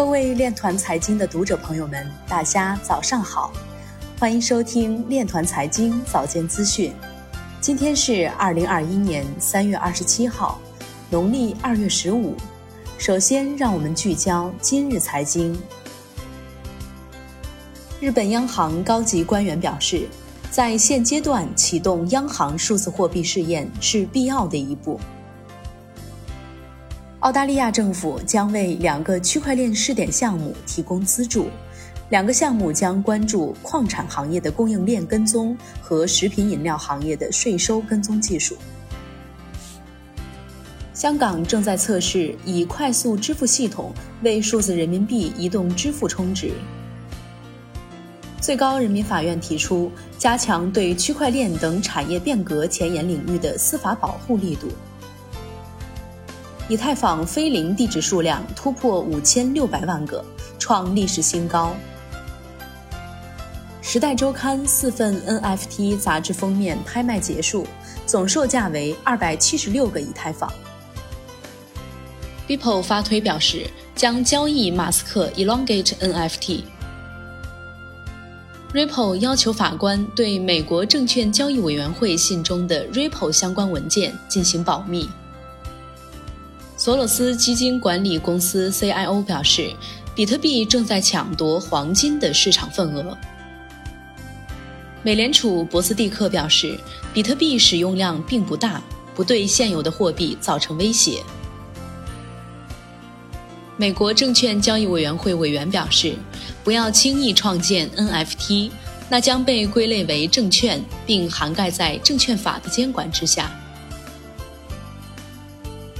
各位链团财经的读者朋友们，大家早上好，欢迎收听链团财经早间资讯。今天是二零二一年三月二十七号，农历二月十五。首先，让我们聚焦今日财经。日本央行高级官员表示，在现阶段启动央行数字货币试验是必要的一步。澳大利亚政府将为两个区块链试点项目提供资助，两个项目将关注矿产行业的供应链跟踪和食品饮料行业的税收跟踪技术。香港正在测试以快速支付系统为数字人民币移动支付充值。最高人民法院提出加强对区块链等产业变革前沿领域的司法保护力度。以太坊非零地址数量突破五千六百万个，创历史新高。时代周刊四份 NFT 杂志封面拍卖结束，总售价为二百七十六个以太坊。Beeple 发推表示将交易马斯克 Elongate NFT。Ripple 要求法官对美国证券交易委员会信中的 Ripple 相关文件进行保密。索罗斯基金管理公司 CIO 表示，比特币正在抢夺黄金的市场份额。美联储博斯蒂克表示，比特币使用量并不大，不对现有的货币造成威胁。美国证券交易委员会委员表示，不要轻易创建 NFT，那将被归类为证券，并涵盖在证券法的监管之下。